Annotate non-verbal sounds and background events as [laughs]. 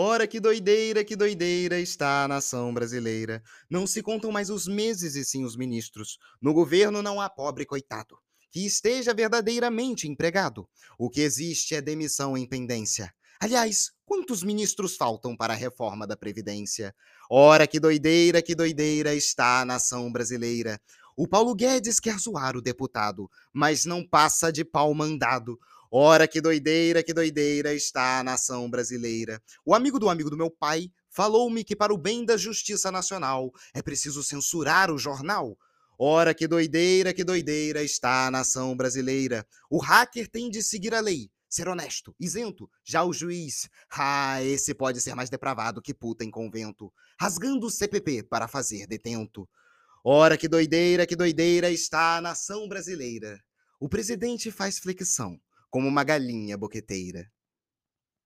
Ora, que doideira, que doideira está a nação brasileira. Não se contam mais os meses e sim os ministros. No governo não há pobre coitado que esteja verdadeiramente empregado. O que existe é demissão em pendência. Aliás, quantos ministros faltam para a reforma da Previdência? Ora, que doideira, que doideira está a nação brasileira. O Paulo Guedes quer zoar o deputado, mas não passa de pau mandado. Ora, que doideira, que doideira está a nação brasileira. O amigo do amigo do meu pai falou-me que, para o bem da justiça nacional, é preciso censurar o jornal. Ora, que doideira, que doideira está a nação brasileira. O hacker tem de seguir a lei, ser honesto, isento. Já o juiz, [laughs] ah, esse pode ser mais depravado que puta em convento, rasgando o CPP para fazer detento. Ora, que doideira, que doideira está a nação brasileira. O presidente faz flexão como uma galinha boqueteira.